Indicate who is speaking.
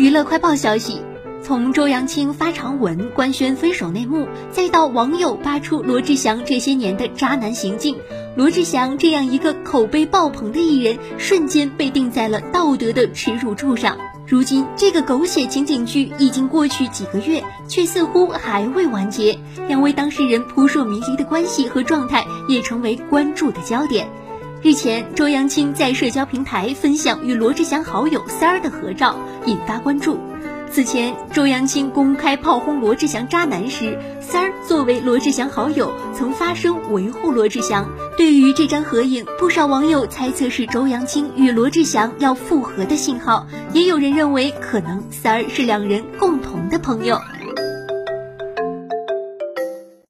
Speaker 1: 娱乐快报消息，从周扬青发长文官宣分手内幕，再到网友扒出罗志祥这些年的渣男行径，罗志祥这样一个口碑爆棚的艺人，瞬间被定在了道德的耻辱柱上。如今，这个狗血情景剧已经过去几个月，却似乎还未完结。两位当事人扑朔迷离的关系和状态也成为关注的焦点。日前，周扬青在社交平台分享与罗志祥好友三儿的合照，引发关注。此前，周扬青公开炮轰罗志祥渣男时，三儿作为罗志祥好友，曾发声维护罗志祥。对于这张合影，不少网友猜测是周扬青与罗志祥要复合的信号，也有人认为可能三儿是两人共同的朋友。